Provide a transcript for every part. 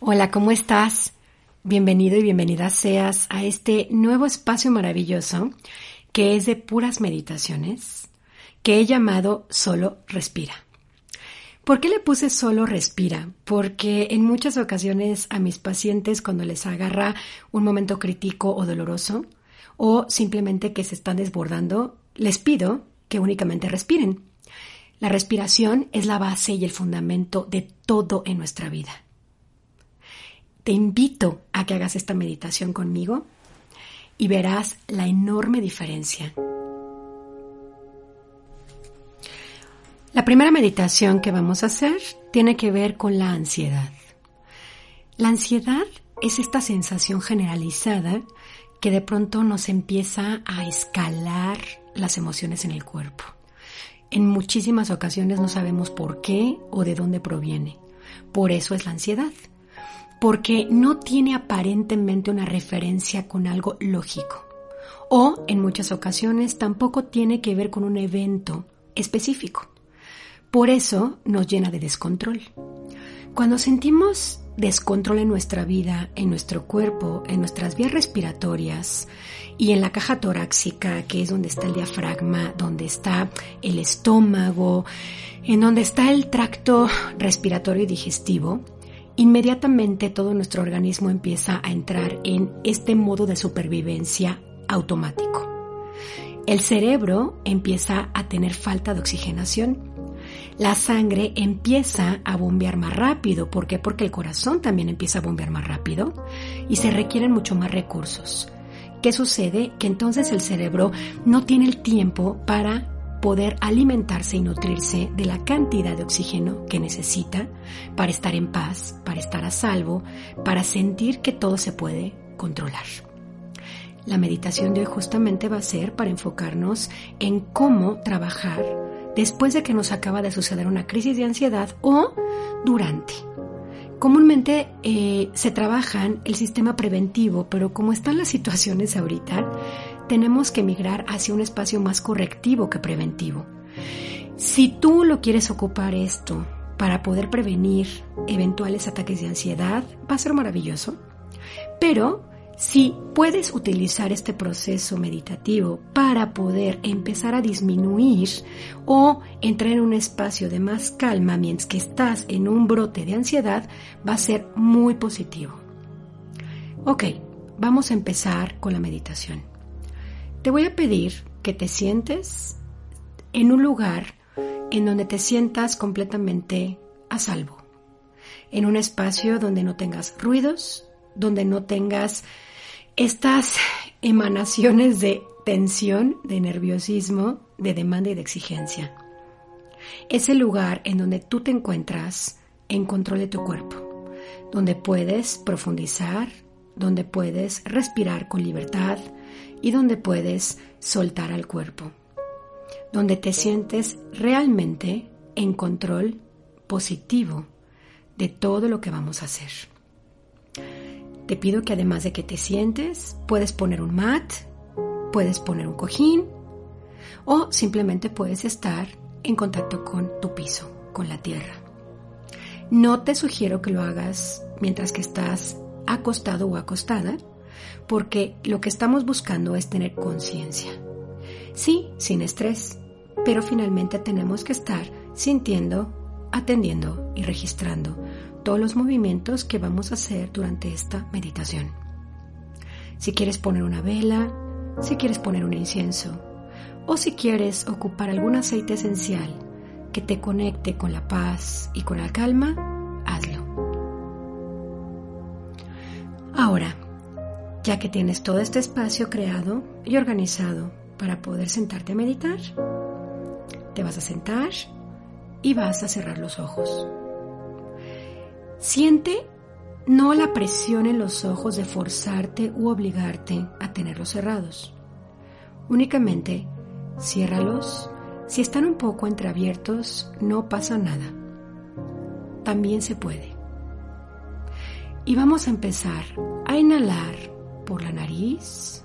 Hola, ¿cómo estás? Bienvenido y bienvenida seas a este nuevo espacio maravilloso que es de puras meditaciones que he llamado Solo Respira. ¿Por qué le puse solo respira? Porque en muchas ocasiones a mis pacientes cuando les agarra un momento crítico o doloroso o simplemente que se están desbordando, les pido que únicamente respiren. La respiración es la base y el fundamento de todo en nuestra vida. Te invito a que hagas esta meditación conmigo y verás la enorme diferencia. La primera meditación que vamos a hacer tiene que ver con la ansiedad. La ansiedad es esta sensación generalizada que de pronto nos empieza a escalar las emociones en el cuerpo. En muchísimas ocasiones no sabemos por qué o de dónde proviene. Por eso es la ansiedad. Porque no tiene aparentemente una referencia con algo lógico. O en muchas ocasiones tampoco tiene que ver con un evento específico. Por eso nos llena de descontrol. Cuando sentimos descontrol en nuestra vida, en nuestro cuerpo, en nuestras vías respiratorias y en la caja torácica, que es donde está el diafragma, donde está el estómago, en donde está el tracto respiratorio y digestivo, inmediatamente todo nuestro organismo empieza a entrar en este modo de supervivencia automático. El cerebro empieza a tener falta de oxigenación la sangre empieza a bombear más rápido. ¿Por qué? Porque el corazón también empieza a bombear más rápido y se requieren mucho más recursos. ¿Qué sucede? Que entonces el cerebro no tiene el tiempo para poder alimentarse y nutrirse de la cantidad de oxígeno que necesita para estar en paz, para estar a salvo, para sentir que todo se puede controlar. La meditación de hoy justamente va a ser para enfocarnos en cómo trabajar después de que nos acaba de suceder una crisis de ansiedad o durante. Comúnmente eh, se trabajan el sistema preventivo, pero como están las situaciones ahorita, tenemos que migrar hacia un espacio más correctivo que preventivo. Si tú lo quieres ocupar esto para poder prevenir eventuales ataques de ansiedad, va a ser maravilloso. Pero si puedes utilizar este proceso meditativo para poder empezar a disminuir o entrar en un espacio de más calma mientras que estás en un brote de ansiedad, va a ser muy positivo. Ok, vamos a empezar con la meditación. Te voy a pedir que te sientes en un lugar en donde te sientas completamente a salvo, en un espacio donde no tengas ruidos, donde no tengas estas emanaciones de tensión, de nerviosismo, de demanda y de exigencia. Es el lugar en donde tú te encuentras en control de tu cuerpo, donde puedes profundizar, donde puedes respirar con libertad y donde puedes soltar al cuerpo, donde te sientes realmente en control positivo de todo lo que vamos a hacer. Te pido que además de que te sientes, puedes poner un mat, puedes poner un cojín o simplemente puedes estar en contacto con tu piso, con la tierra. No te sugiero que lo hagas mientras que estás acostado o acostada, porque lo que estamos buscando es tener conciencia. Sí, sin estrés, pero finalmente tenemos que estar sintiendo, atendiendo y registrando todos los movimientos que vamos a hacer durante esta meditación. Si quieres poner una vela, si quieres poner un incienso o si quieres ocupar algún aceite esencial que te conecte con la paz y con la calma, hazlo. Ahora, ya que tienes todo este espacio creado y organizado para poder sentarte a meditar, te vas a sentar y vas a cerrar los ojos. Siente no la presión en los ojos de forzarte u obligarte a tenerlos cerrados. Únicamente ciérralos. Si están un poco entreabiertos, no pasa nada. También se puede. Y vamos a empezar a inhalar por la nariz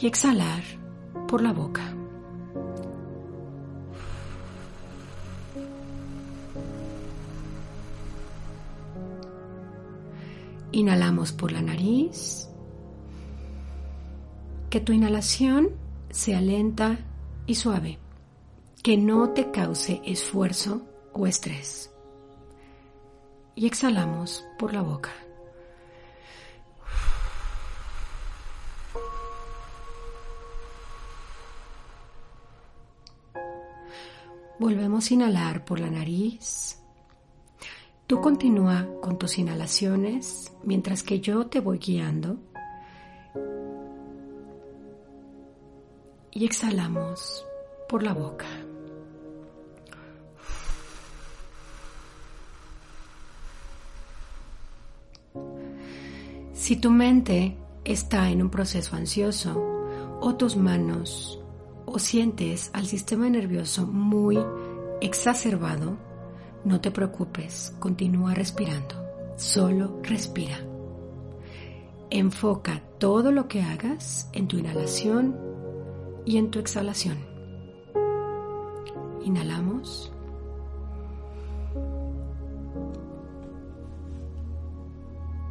y exhalar por la boca. Inhalamos por la nariz. Que tu inhalación sea lenta y suave. Que no te cause esfuerzo o estrés. Y exhalamos por la boca. Volvemos a inhalar por la nariz. Tú continúa con tus inhalaciones mientras que yo te voy guiando. Y exhalamos por la boca. Si tu mente está en un proceso ansioso o tus manos o sientes al sistema nervioso muy exacerbado, no te preocupes, continúa respirando. Solo respira. Enfoca todo lo que hagas en tu inhalación y en tu exhalación. Inhalamos.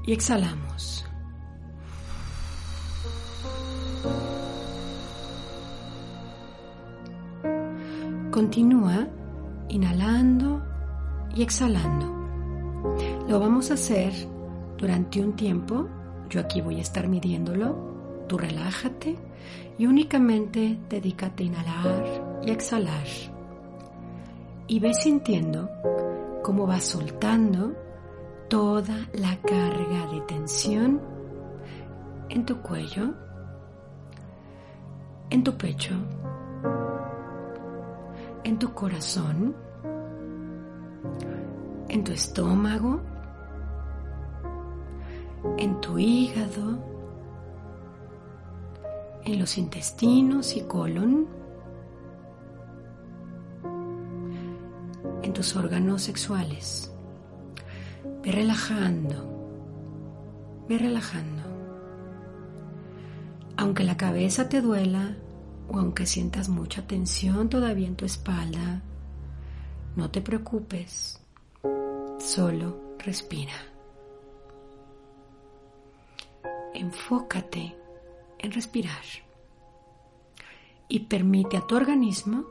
Y exhalamos. Continúa inhalando y exhalando. Lo vamos a hacer durante un tiempo. Yo aquí voy a estar midiéndolo. Tú relájate y únicamente dedícate a inhalar y exhalar. Y ve sintiendo cómo va soltando toda la carga de tensión en tu cuello, en tu pecho, en tu corazón en tu estómago, en tu hígado, en los intestinos y colon, en tus órganos sexuales. Ve relajando, ve relajando. Aunque la cabeza te duela o aunque sientas mucha tensión todavía en tu espalda, no te preocupes, solo respira. Enfócate en respirar y permite a tu organismo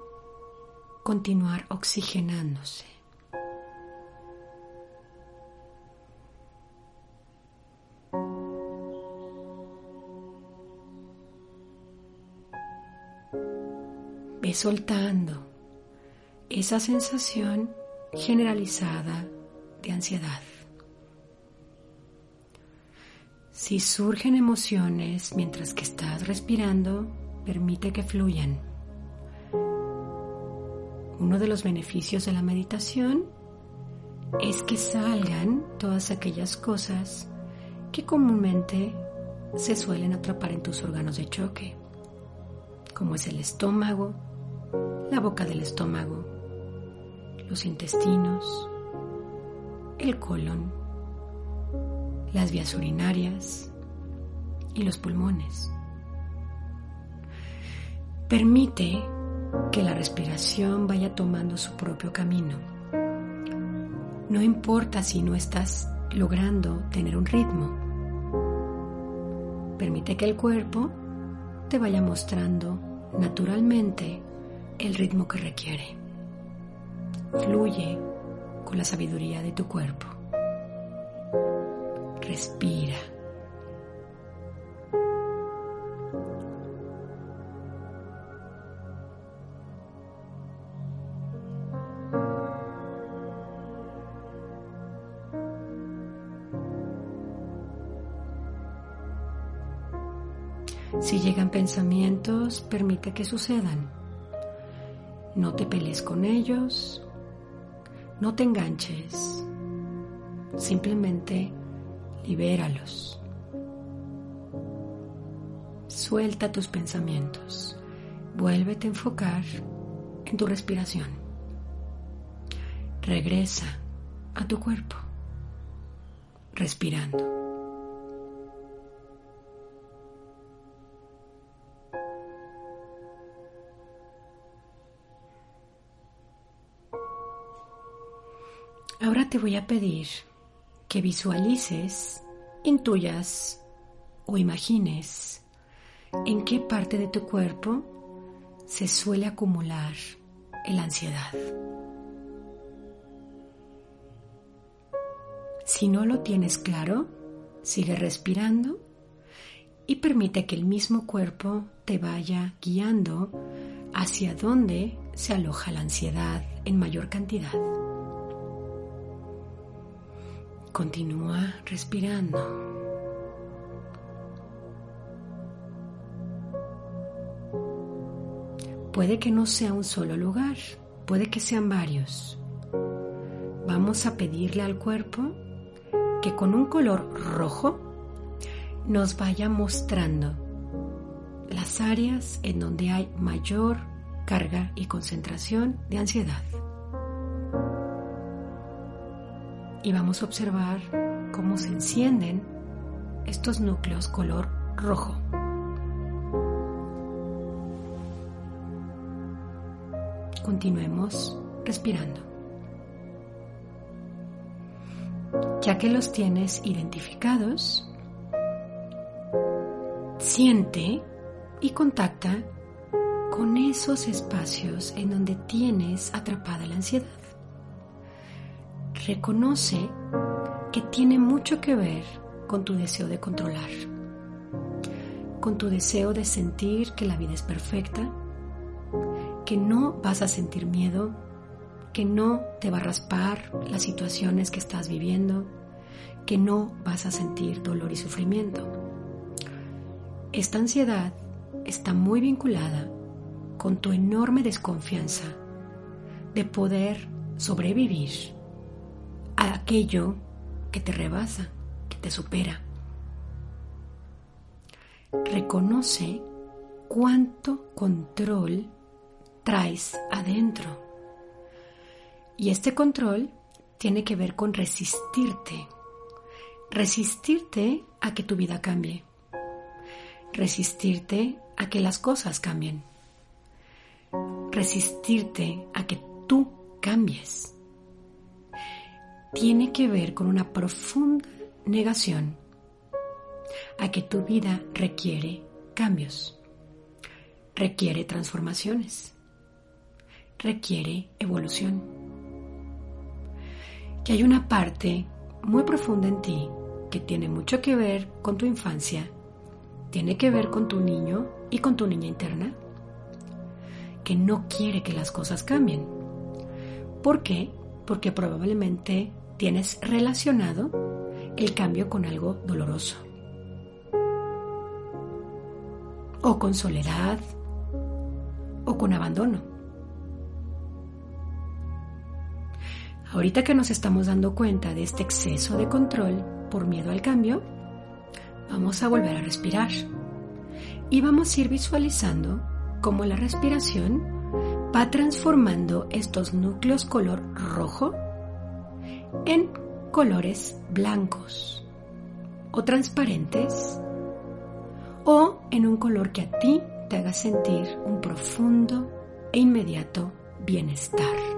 continuar oxigenándose. Ve soltando esa sensación generalizada de ansiedad. Si surgen emociones mientras que estás respirando, permite que fluyan. Uno de los beneficios de la meditación es que salgan todas aquellas cosas que comúnmente se suelen atrapar en tus órganos de choque, como es el estómago, la boca del estómago, los intestinos, el colon, las vías urinarias y los pulmones. Permite que la respiración vaya tomando su propio camino. No importa si no estás logrando tener un ritmo. Permite que el cuerpo te vaya mostrando naturalmente el ritmo que requiere. Fluye con la sabiduría de tu cuerpo. Respira. Si llegan pensamientos, permite que sucedan. No te pelees con ellos, No te enganches. Simplemente libéralos. Suelta tus pensamientos. Vuélvete a enfocar en tu respiración. Regresa a tu cuerpo, respirando. Te voy a pedir que visualices, intuyas o imagines en qué parte de tu cuerpo se suele acumular la ansiedad. Si no lo tienes claro, sigue respirando y permite que el mismo cuerpo te vaya guiando hacia donde se aloja la ansiedad en mayor cantidad. Continúa respirando. Puede que no sea un solo lugar, puede que sean varios. Vamos a pedirle al cuerpo que con un color rojo nos vaya mostrando las áreas en donde hay mayor carga y concentración de ansiedad. Y vamos a observar cómo se encienden estos núcleos color rojo. Continuemos respirando. Ya que los tienes identificados, siente y contacta con esos espacios en donde tienes atrapada la ansiedad. Reconoce que tiene mucho que ver con tu deseo de controlar, con tu deseo de sentir que la vida es perfecta que no vas a sentir miedo, que no te va a raspar las situaciones que estás viviendo, que no vas a sentir dolor y sufrimiento. Esta ansiedad está muy vinculada con tu enorme desconfianza de poder sobrevivir a aquello que te rebasa, que te supera. Reconoce cuánto control traes adentro. Y este control tiene que ver con resistirte. Resistirte a que tu vida cambie. Resistirte a que las cosas cambien. Resistirte a que tú cambies. Tiene que ver con una profunda negación a que tu vida requiere cambios, requiere transformaciones requiere evolución. Que hay una parte muy profunda en ti que tiene mucho que ver con tu infancia, tiene que ver con tu niño y con tu niña interna, que no quiere que las cosas cambien. ¿Por qué? Porque probablemente tienes relacionado el cambio con algo doloroso. O con soledad, o con abandono. Ahorita que nos estamos dando cuenta de este exceso de control por miedo al cambio, vamos a volver a respirar y vamos a ir visualizando cómo la respiración va transformando estos núcleos color rojo en colores blancos o transparentes o en un color que a ti te haga sentir un profundo e inmediato bienestar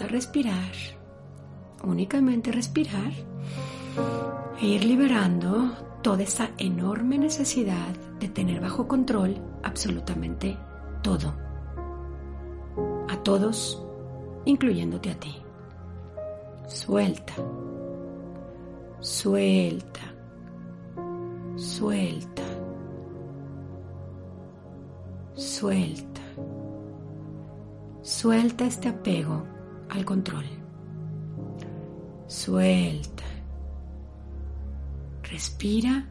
a respirar, únicamente respirar e ir liberando toda esa enorme necesidad de tener bajo control absolutamente todo. A todos, incluyéndote a ti. Suelta, suelta, suelta, suelta. Suelta este apego al control. Suelta. Respira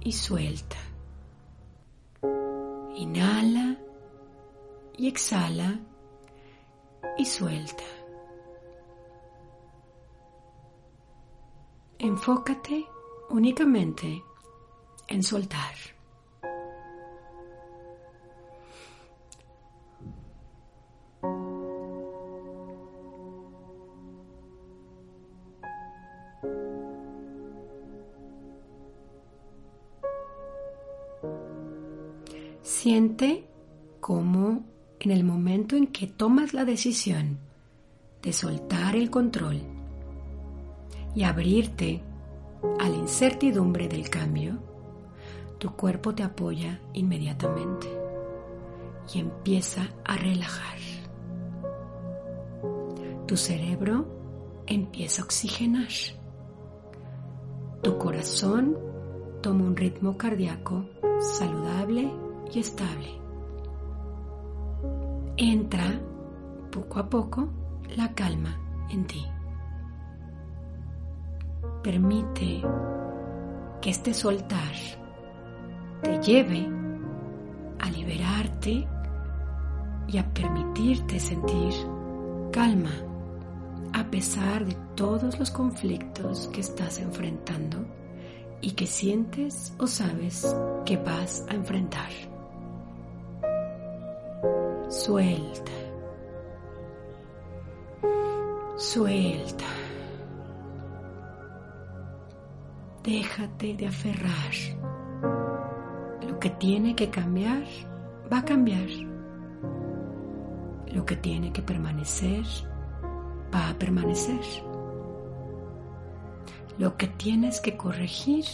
y suelta. Inhala y exhala y suelta. Enfócate únicamente en soltar. Momento en que tomas la decisión de soltar el control y abrirte a la incertidumbre del cambio, tu cuerpo te apoya inmediatamente y empieza a relajar. Tu cerebro empieza a oxigenar. Tu corazón toma un ritmo cardíaco saludable y estable. Entra poco a poco la calma en ti. Permite que este soltar te lleve a liberarte y a permitirte sentir calma a pesar de todos los conflictos que estás enfrentando y que sientes o sabes que vas a enfrentar. Suelta. Suelta. Déjate de aferrar. Lo que tiene que cambiar, va a cambiar. Lo que tiene que permanecer, va a permanecer. Lo que tienes que corregir,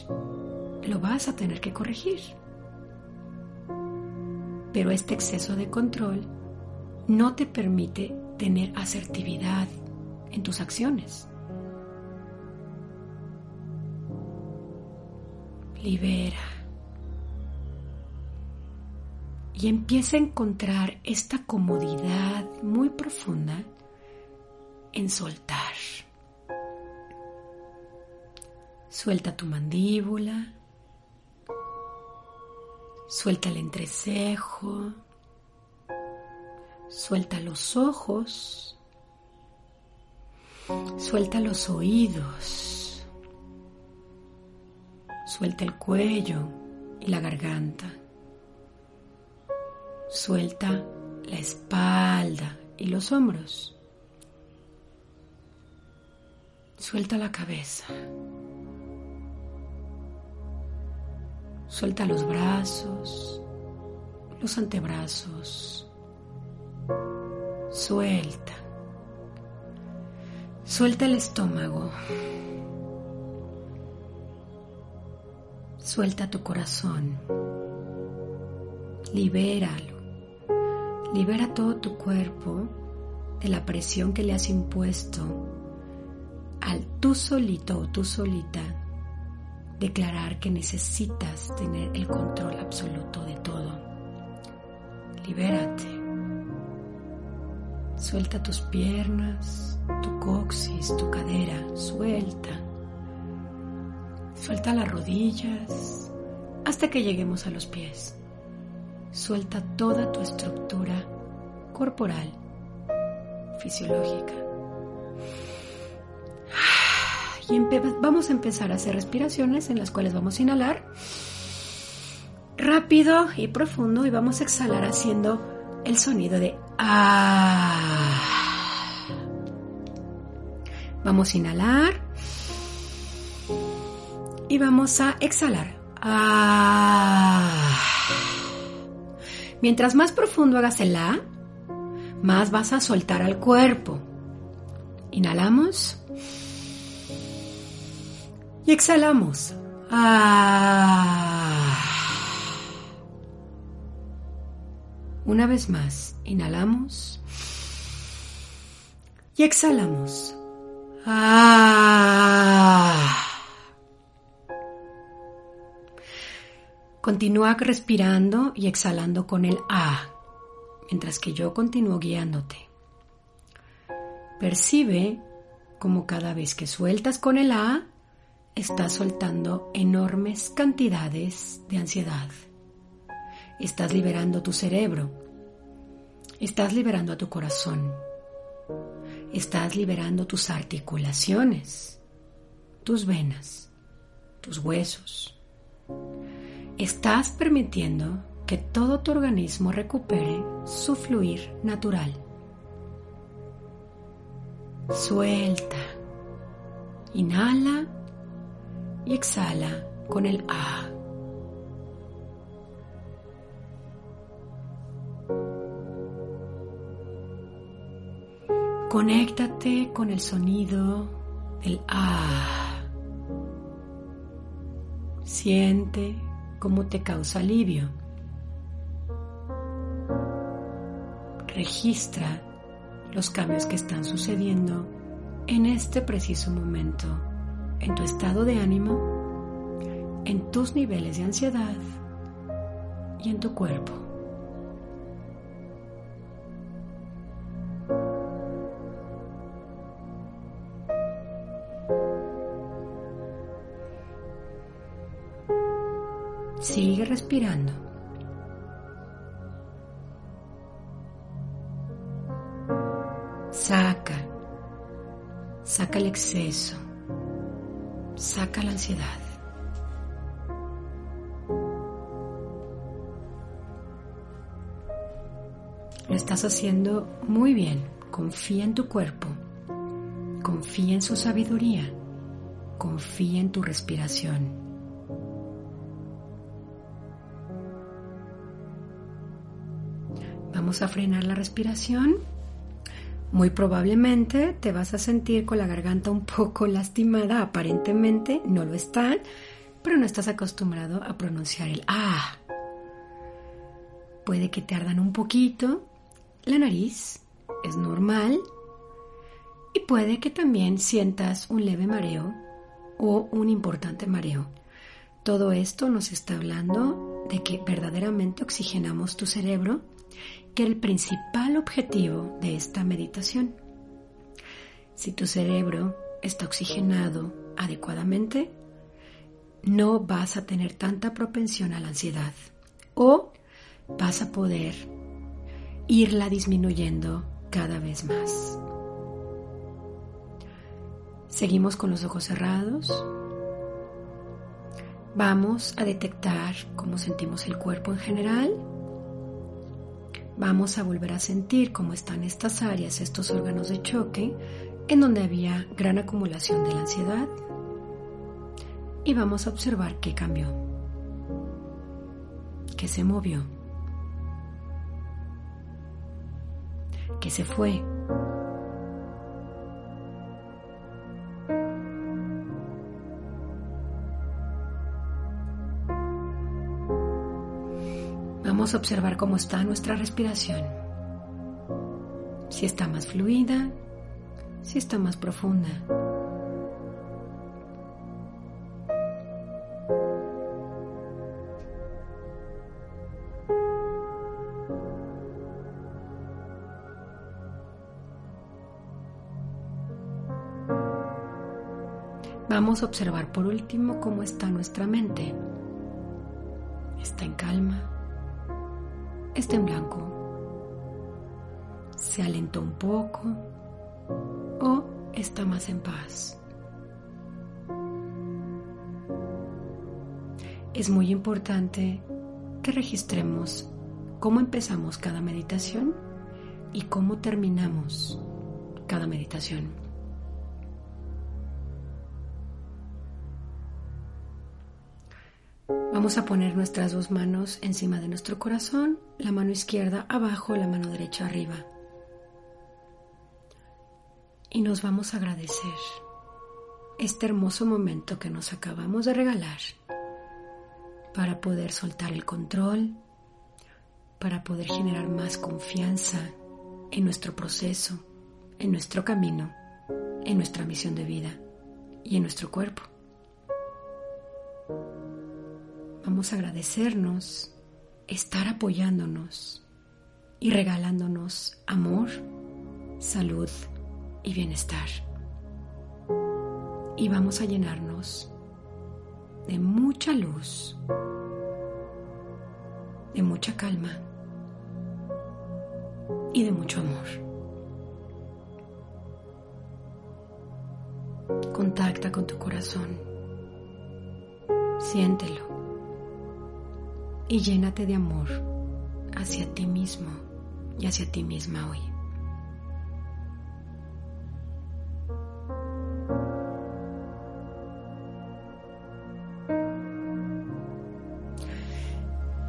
lo vas a tener que corregir. Pero este exceso de control no te permite tener asertividad en tus acciones. libera. Y empieza a encontrar esta comodidad muy profunda en soltar. Suelta tu mandíbula, suelta el entrecejo, suelta los ojos, suelta los oídos. Suelta el cuello y la garganta. Suelta la espalda y los hombros. Suelta la cabeza. Suelta los brazos, los antebrazos. Suelta. Suelta el estómago. Suelta tu corazón. Libéralo. Libera todo tu cuerpo de la presión que le has impuesto al tú solito o tú solita declarar que necesitas tener el control absoluto de todo. Libérate. Suelta tus piernas, tu coxis, tu cadera, suelta. Suelta las rodillas hasta que lleguemos a los pies. Suelta toda tu estructura corporal, fisiológica. Y vamos a empezar a hacer respiraciones en las cuales vamos a inhalar rápido y profundo y vamos a exhalar haciendo el sonido de ah. Vamos a inhalar y vamos a exhalar. Ah. Mientras más profundo hagas el A, más vas a soltar al cuerpo. Inhalamos y exhalamos. Ah. Una vez más, inhalamos y exhalamos. Ah. Continúa respirando y exhalando con el A, mientras que yo continúo guiándote. Percibe como cada vez que sueltas con el A, estás soltando enormes cantidades de ansiedad. Estás liberando tu cerebro. Estás liberando a tu corazón. Estás liberando tus articulaciones, tus venas, tus huesos. Estás permitiendo que todo tu organismo recupere su fluir natural. Suelta. Inhala y exhala con el A. Conéctate con el sonido del A. Siente cómo te causa alivio. Registra los cambios que están sucediendo en este preciso momento en tu estado de ánimo, en tus niveles de ansiedad y en tu cuerpo. Sigue respirando. Saca, saca el exceso, saca la ansiedad. Lo estás haciendo muy bien. Confía en tu cuerpo. Confía en su sabiduría. Confía en tu respiración. Vamos a frenar la respiración. Muy probablemente te vas a sentir con la garganta un poco lastimada, aparentemente no lo está, pero no estás acostumbrado a pronunciar el A. Puede que te ardan un poquito la nariz, es normal, y puede que también sientas un leve mareo o un importante mareo. Todo esto nos está hablando de que verdaderamente oxigenamos tu cerebro que el principal objetivo de esta meditación. Si tu cerebro está oxigenado adecuadamente, no vas a tener tanta propensión a la ansiedad o vas a poder irla disminuyendo cada vez más. Seguimos con los ojos cerrados. Vamos a detectar cómo sentimos el cuerpo en general vamos a volver a sentir cómo están estas áreas, estos órganos de choque, en donde había gran acumulación de la ansiedad. Y vamos a observar qué cambió, qué se movió, qué se fue. Observar cómo está nuestra respiración. Si está más fluida, si está más profunda. Vamos a observar por último cómo está nuestra mente. Está en calma está en blanco. Se alentó un poco o está más en paz. Es muy importante que registremos cómo empezamos cada meditación y cómo terminamos cada meditación. Vamos a poner nuestras dos manos encima de nuestro corazón, la mano izquierda abajo, la mano derecha arriba. Y nos vamos a agradecer este hermoso momento que nos acabamos de regalar para poder soltar el control, para poder generar más confianza en nuestro proceso, en nuestro camino, en nuestra misión de vida y en nuestro cuerpo. Vamos a agradecernos, estar apoyándonos y regalándonos amor, salud y bienestar. Y vamos a llenarnos de mucha luz, de mucha calma y de mucho amor. Contacta con tu corazón. Siéntelo. Y llénate de amor hacia ti mismo y hacia ti misma hoy.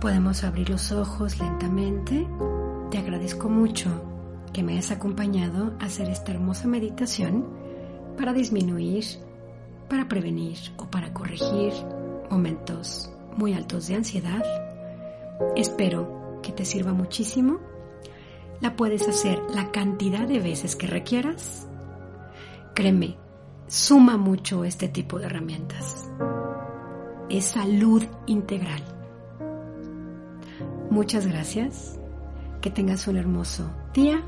Podemos abrir los ojos lentamente. Te agradezco mucho que me hayas acompañado a hacer esta hermosa meditación para disminuir, para prevenir o para corregir momentos muy altos de ansiedad. Espero que te sirva muchísimo. La puedes hacer la cantidad de veces que requieras. Créeme, suma mucho este tipo de herramientas. Es salud integral. Muchas gracias. Que tengas un hermoso día,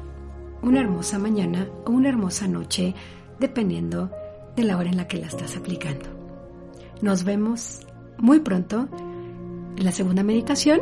una hermosa mañana o una hermosa noche, dependiendo de la hora en la que la estás aplicando. Nos vemos muy pronto en la segunda meditación